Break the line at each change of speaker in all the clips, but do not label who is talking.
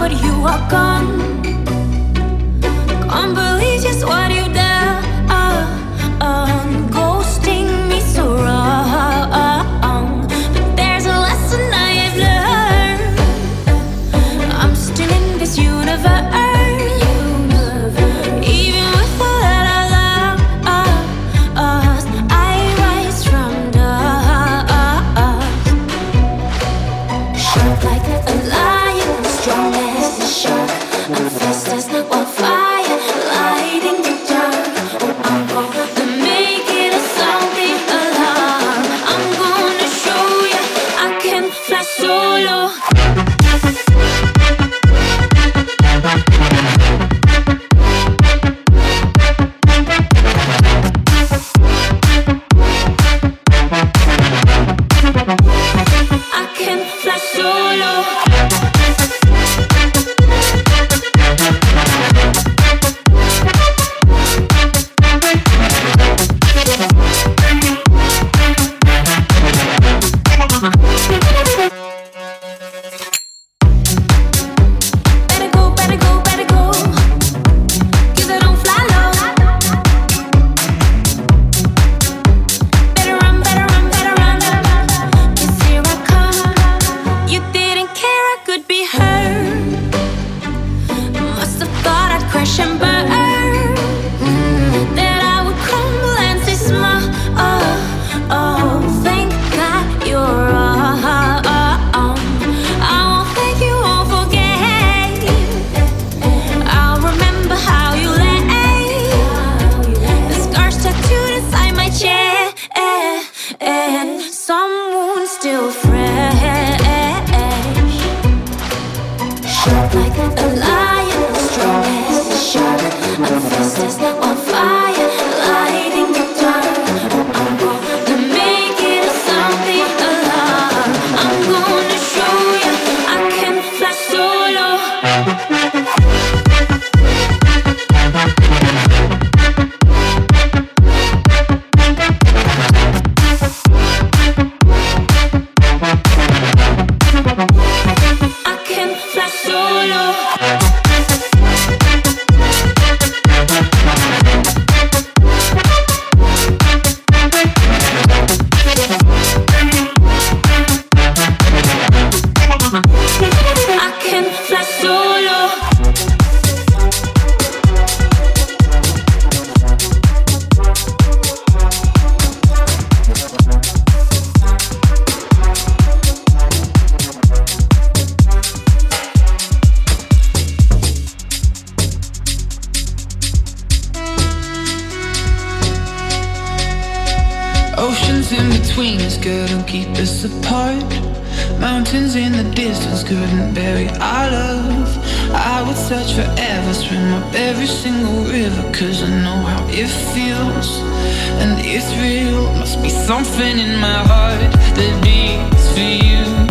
but you are gone.
bury our love I would search forever, swim up every single river Cause I know how it feels, and it's real Must be something in my heart that beats for you.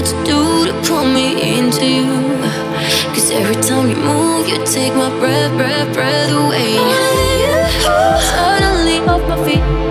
what to do to pull me into you. Cause every time you move, you take my breath, breath, breath away. Suddenly off my feet.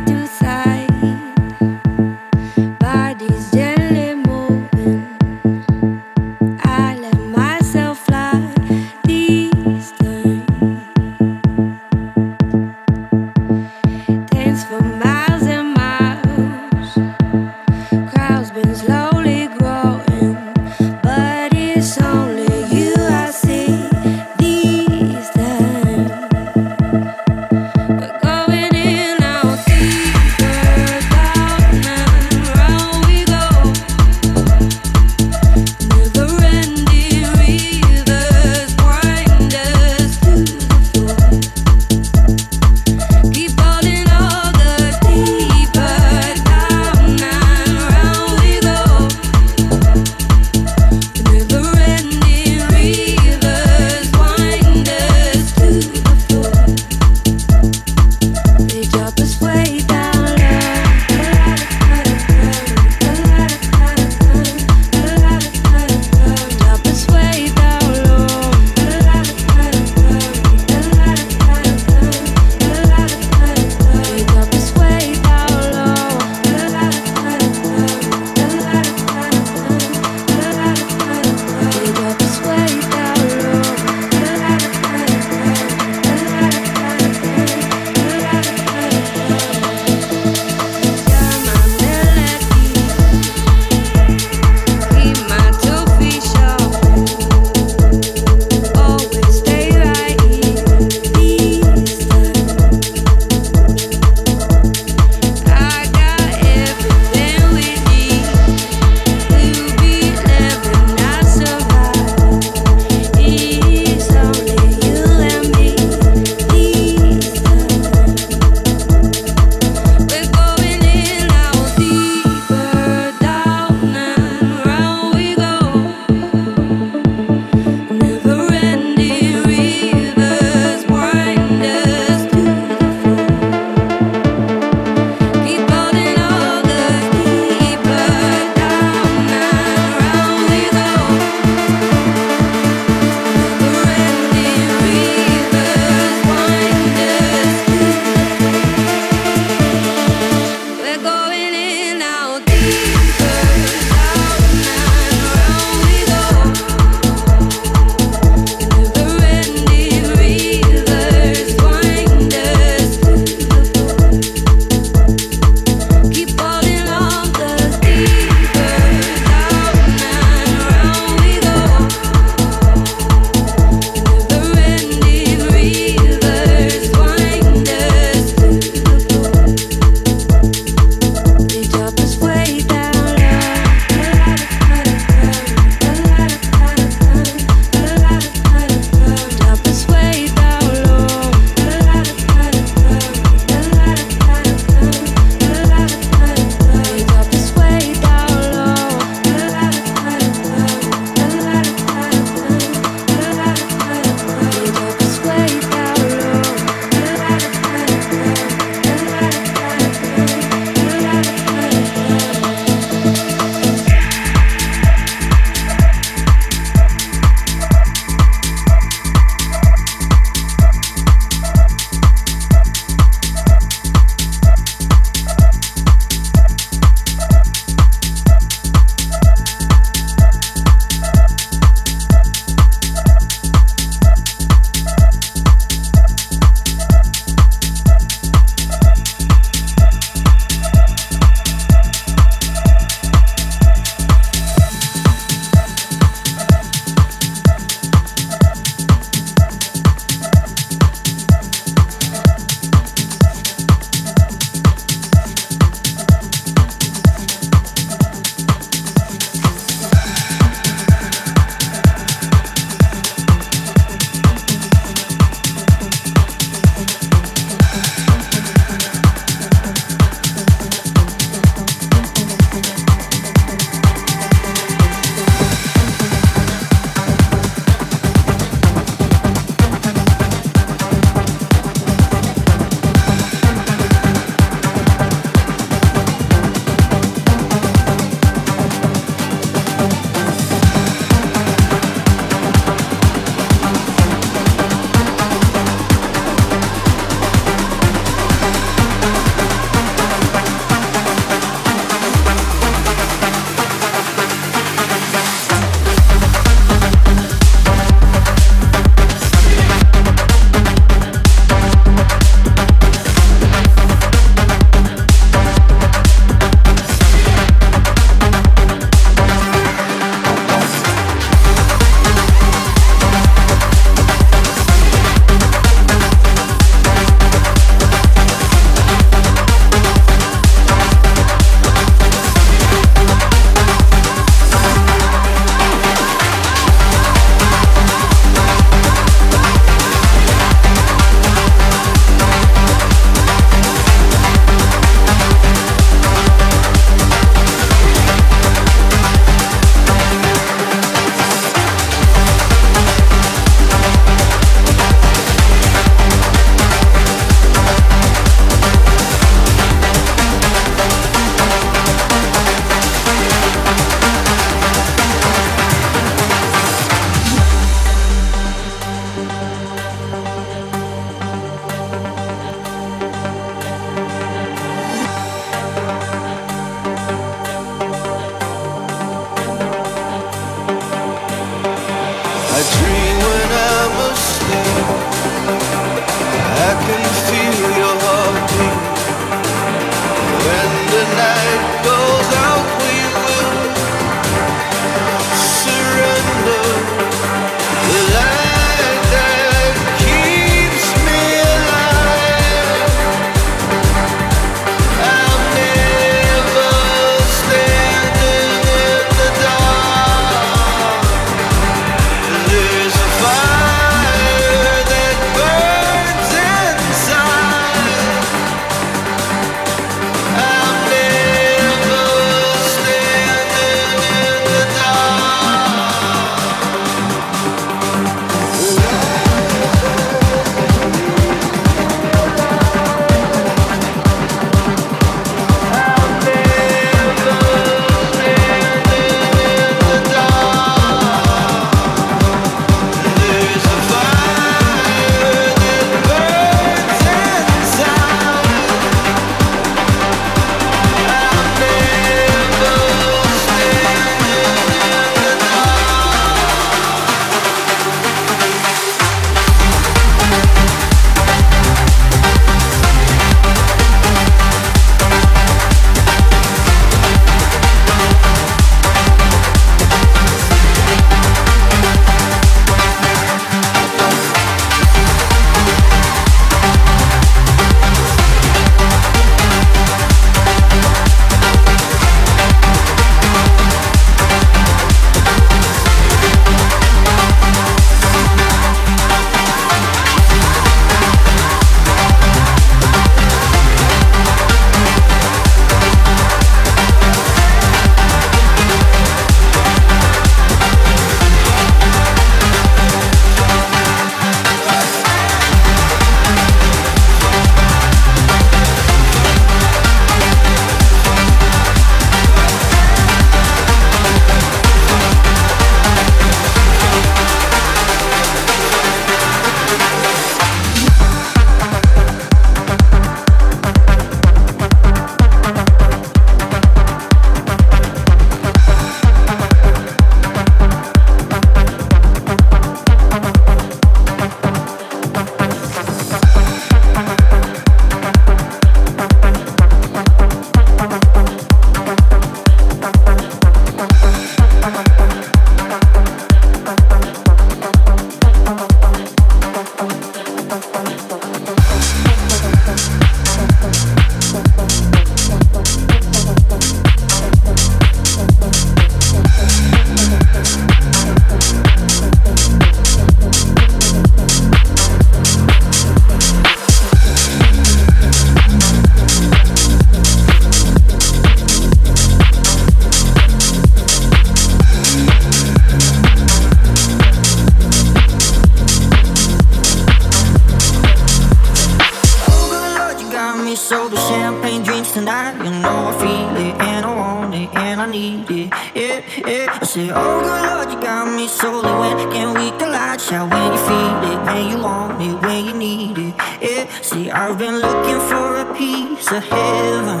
See, I've been looking for a piece of heaven.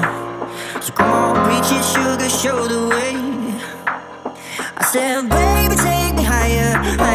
So come on, sugar, show the way. I said, baby, take me higher.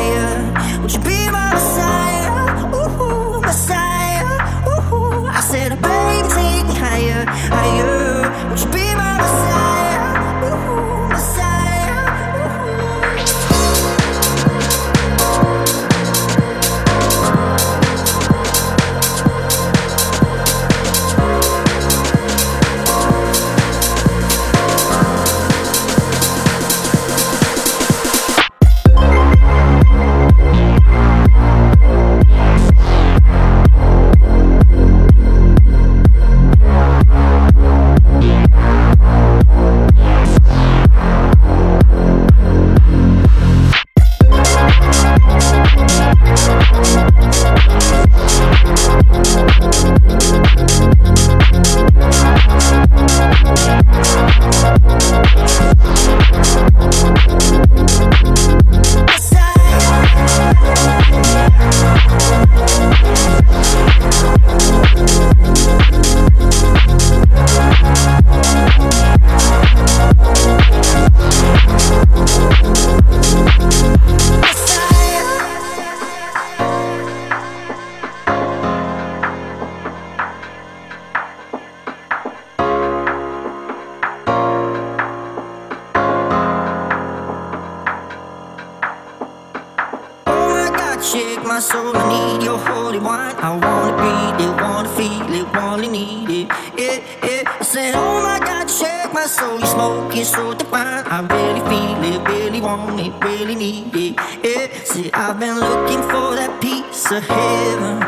So soul, you smoking so divine. I really feel it, really want it, really need it. Yeah. See, I've been looking for that piece of heaven.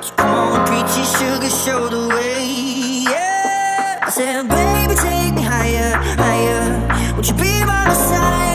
So come on, preachy sugar, show the way. Yeah. I said, baby, take me higher, higher. Would you be by my
side?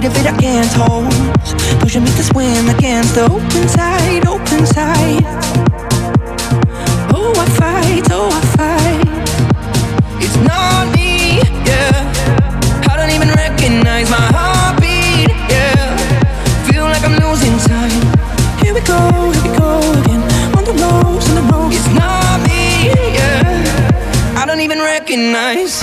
weight of it I can't hold. Pushing me to swim against the open tide, open tide. Oh, I fight, oh, I fight. It's not me, yeah. I don't even recognize my heartbeat, yeah. Feel like I'm losing time. Here we go, here we go again. On the ropes, on the ropes. It's not me, yeah. I don't even recognize.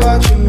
What you